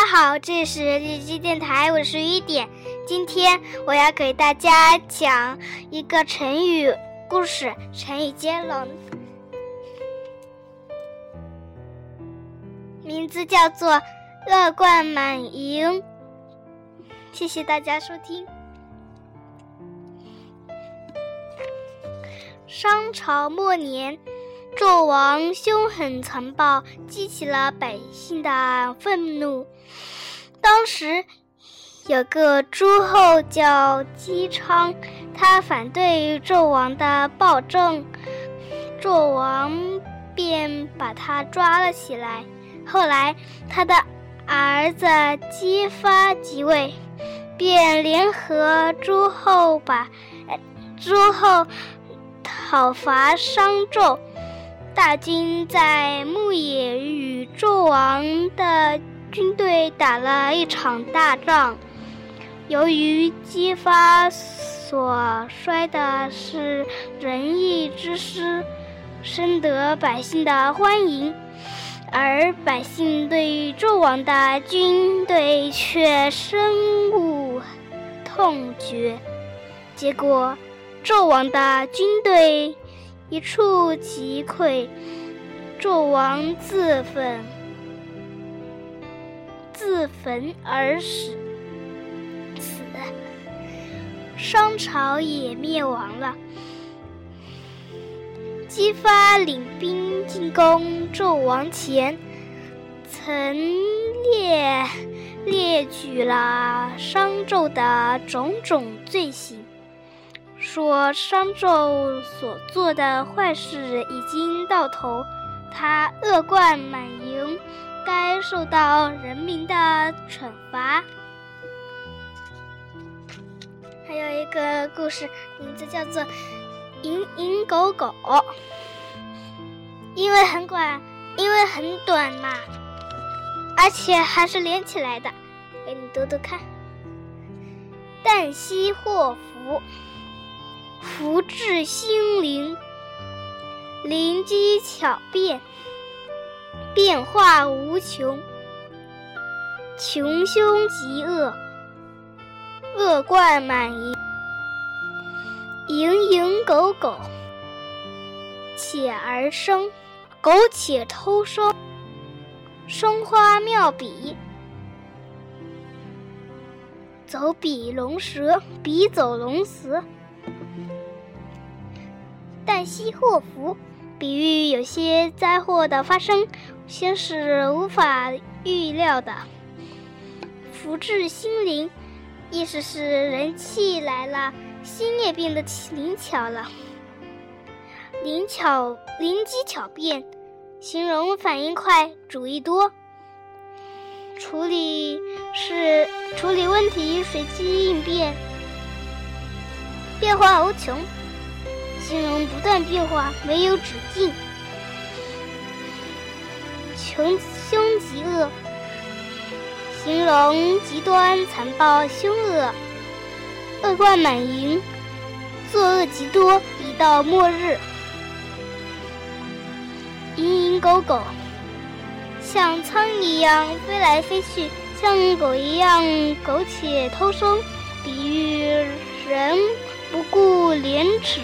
大家好，这里是荔枝电台，我是雨点。今天我要给大家讲一个成语故事，成语接龙，名字叫做“乐贯满盈”。谢谢大家收听。商朝末年。纣王凶狠残暴，激起了百姓的愤怒。当时有个诸侯叫姬昌，他反对纣王的暴政，纣王便把他抓了起来。后来他的儿子姬发即位，便联合诸侯把诸侯讨伐商纣。大军在牧野与纣王的军队打了一场大仗。由于姬发所率的是仁义之师，深得百姓的欢迎，而百姓对纣王的军队却深恶痛绝。结果，纣王的军队。一触即溃，纣王自焚，自焚而死。此商朝也灭亡了。姬发领兵进攻纣王前，曾列列举了商纣的种种罪行。说商纣所做的坏事已经到头，他恶贯满盈，该受到人民的惩罚。还有一个故事，名字叫做《蝇营狗苟》，因为很短，因为很短嘛，而且还是连起来的，给你读读看。旦夕祸福。福至心灵，灵机巧变，变化无穷，穷凶极恶，恶贯满盈，蝇营狗苟，且而生，苟且偷生，生花妙笔，走笔龙蛇，笔走龙蛇。旦夕祸福，比喻有些灾祸的发生，先是无法预料的。福至心灵，意思是人气来了，心也变得灵巧了。灵巧，灵机巧变，形容反应快，主意多。处理是处理问题随机应变，变化无穷。形容不断变化，没有止境。穷凶极恶，形容极端残暴、凶恶。恶贯满盈，作恶极多，已到末日。蝇营狗苟，像苍蝇一样飞来飞去，像狗一样苟且偷生，比喻人不顾廉耻。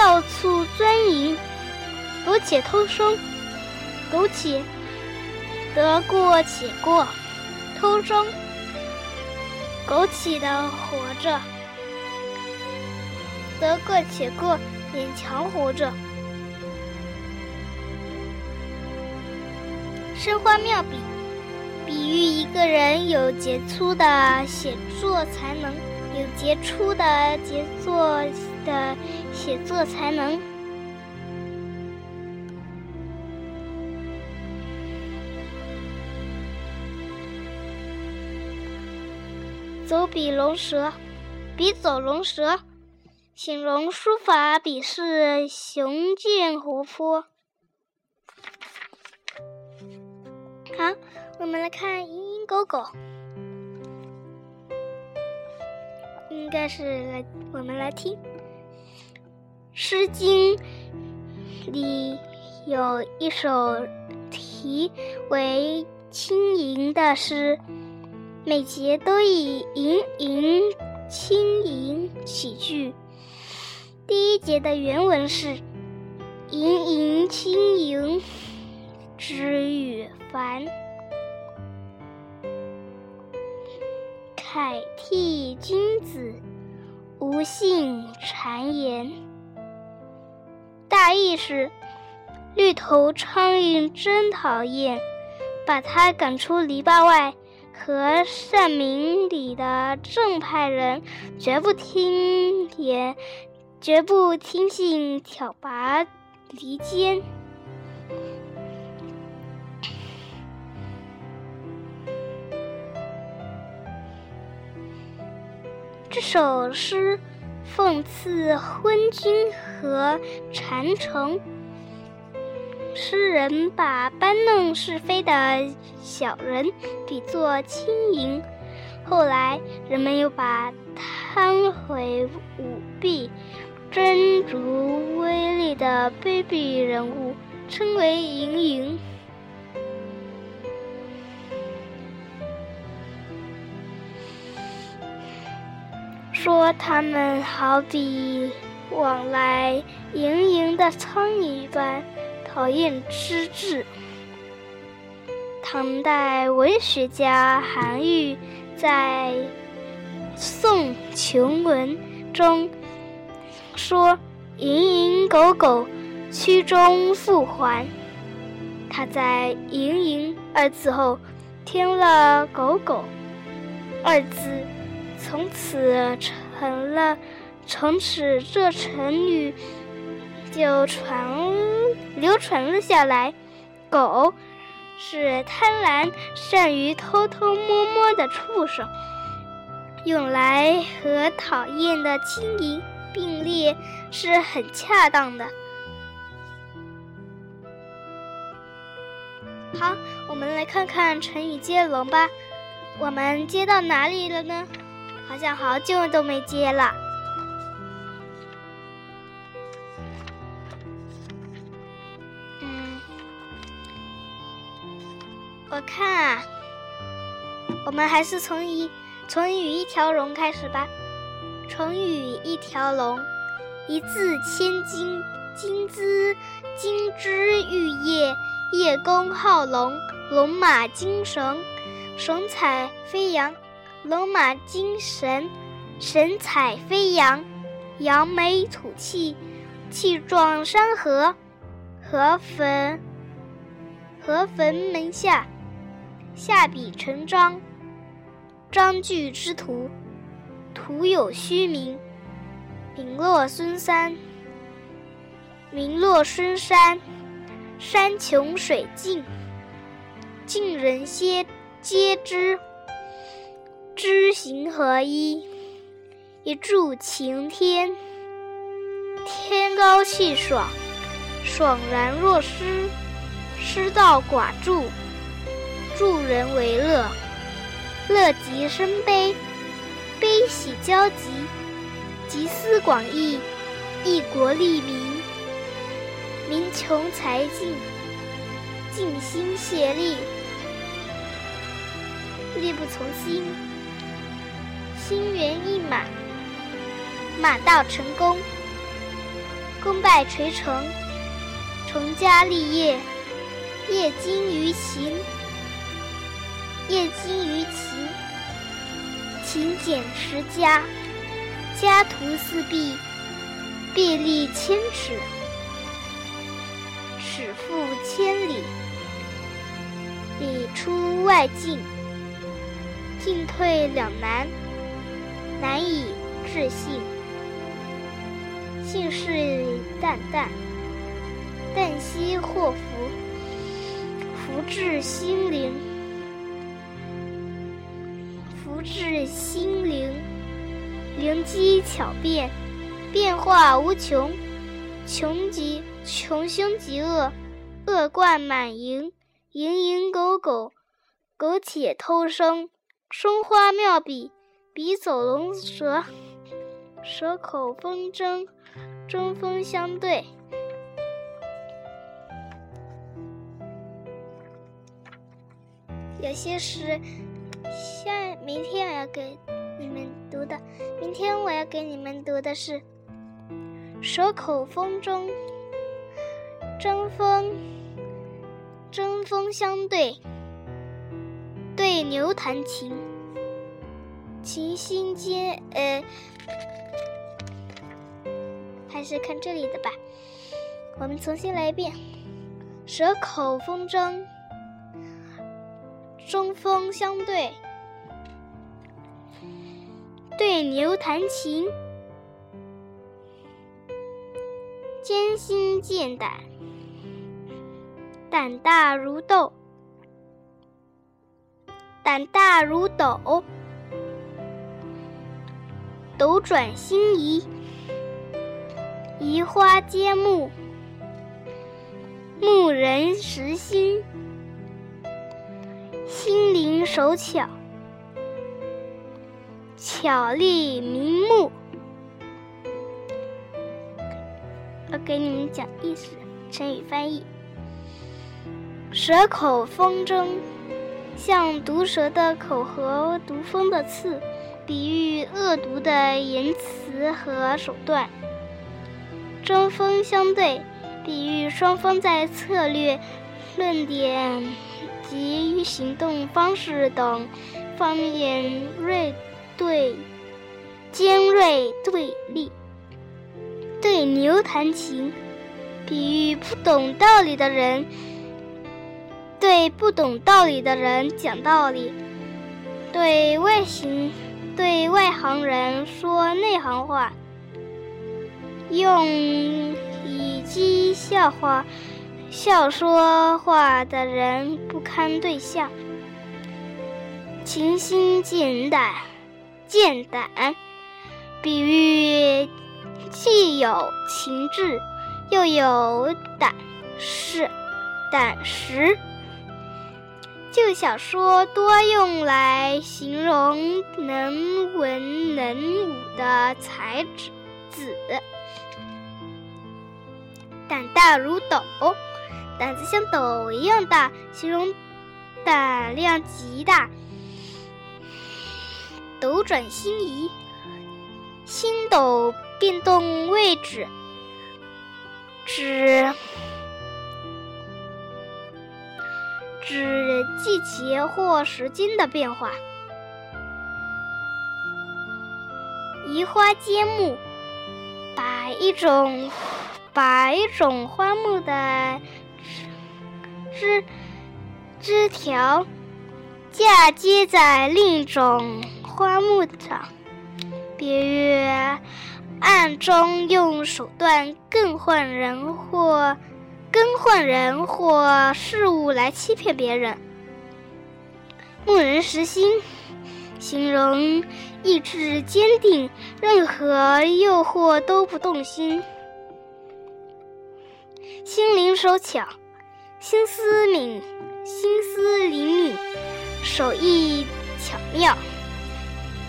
到处钻营，苟且偷生，苟且得过且过，偷生，苟且的活着，得过且过，勉强活着。生花妙笔，比喻一个人有杰出的写作才能，有杰出的杰作的。写作才能，走笔龙蛇，笔走龙蛇，形容书法笔势雄健活泼。好，我们来看蝇营狗苟，应该是来，我们来听。《诗经》里有一首题为《轻盈》的诗，每节都以盈盈轻盈起句。第一节的原文是“盈盈轻盈之与凡，凯替君子无信谗言”。意是：绿头苍蝇真讨厌，把它赶出篱笆外。和善明理的正派人绝不听言，绝不听信挑拨离间。这首诗讽刺昏君和谗臣。诗人把搬弄是非的小人比作轻盈，后来人们又把贪毁舞弊、争逐威力的卑鄙人物称为盈盈，说他们好比往来盈盈的苍蝇一般。讨厌之至。唐代文学家韩愈在《宋琼文》中说：“蝇营狗苟，曲终复还。”他在“蝇营”二字后添了“狗狗”二字，从此成了，从此这成语。就传流传了下来。狗是贪婪、善于偷偷摸摸的畜生，用来和讨厌的轻盈并列是很恰当的。好，我们来看看成语接龙吧。我们接到哪里了呢？好像好久都没接了。嗯我看啊，我们还是从一成语一条龙开始吧。成语一条龙，一字千金，金枝金枝玉叶，叶公好龙，龙马精神，神采飞扬，龙马精神，神采飞扬，扬眉吐气，气壮山河，河汾，河汾门下。下笔成章，章句之徒，徒有虚名。名落孙山，名落孙山，山穷水尽，尽人皆皆知。知行合一，一柱擎天，天高气爽，爽然若失，失道寡助。助人为乐，乐极生悲，悲喜交集，集思广益，益国利民，民穷财尽，尽心协力，力不从心，心猿意马，马到成功，功败垂成，成家立业，业精于勤。业精于勤，勤俭持家，家徒四壁，壁立千尺，尺负千里，里出外进，进退两难，难以置信，信誓旦旦，旦夕祸福，福至心灵。福至心灵，灵机巧变，变化无穷，穷极穷凶极恶，恶贯满盈，蝇营狗苟，苟且偷生，生花妙笔，笔走龙蛇，蛇口风筝，针锋相对。有些诗。下明天我要给你们读的，明天我要给你们读的是《蛇口风中》，针锋针锋相对，对牛弹琴，琴心间，呃，还是看这里的吧。我们重新来一遍，《蛇口风筝》。针锋相对，对牛弹琴，艰辛见胆，胆大如斗，胆大如斗，斗转星移，移花接木，木人识心。心灵手巧，巧立名目。我给你们讲意思，成语翻译：蛇口风筝，像毒蛇的口和毒蜂的刺，比喻恶毒的言辞和手段；针锋相对，比喻双方在策略、论点。及行动方式等方面锐对尖锐对立，对牛弹琴，比喻不懂道理的人对不懂道理的人讲道理，对外行对外行人说内行话，用以讥笑话。笑说话的人不堪对象，情心见胆，见胆，比喻既有情志，又有胆识，胆识。就小说多用来形容能文能武的才子，胆大。如斗。胆子像斗一样大，形容胆量极大。斗转星移，星斗变动位置，指指季节或时间的变化。移花接木，把一种把一种花木的。枝枝条嫁接在另一种花木上，比喻暗中用手段更换人或更换人或事物来欺骗别人。木人实心，形容意志坚定，任何诱惑都不动心，心灵手巧。心思敏，心思灵敏，手艺巧妙，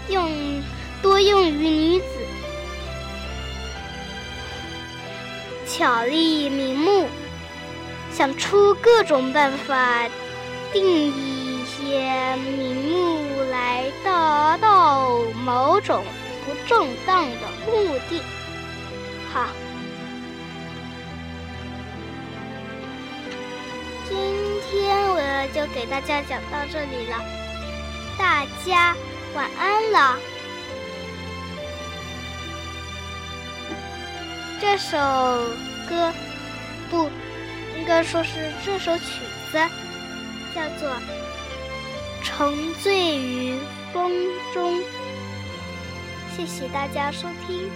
用多用于女子，巧立名目，想出各种办法，定一些名目来达到某种不正当的目的。好。今天我就给大家讲到这里了，大家晚安了。这首歌不应该说是这首曲子，叫做《沉醉于风中》。谢谢大家收听。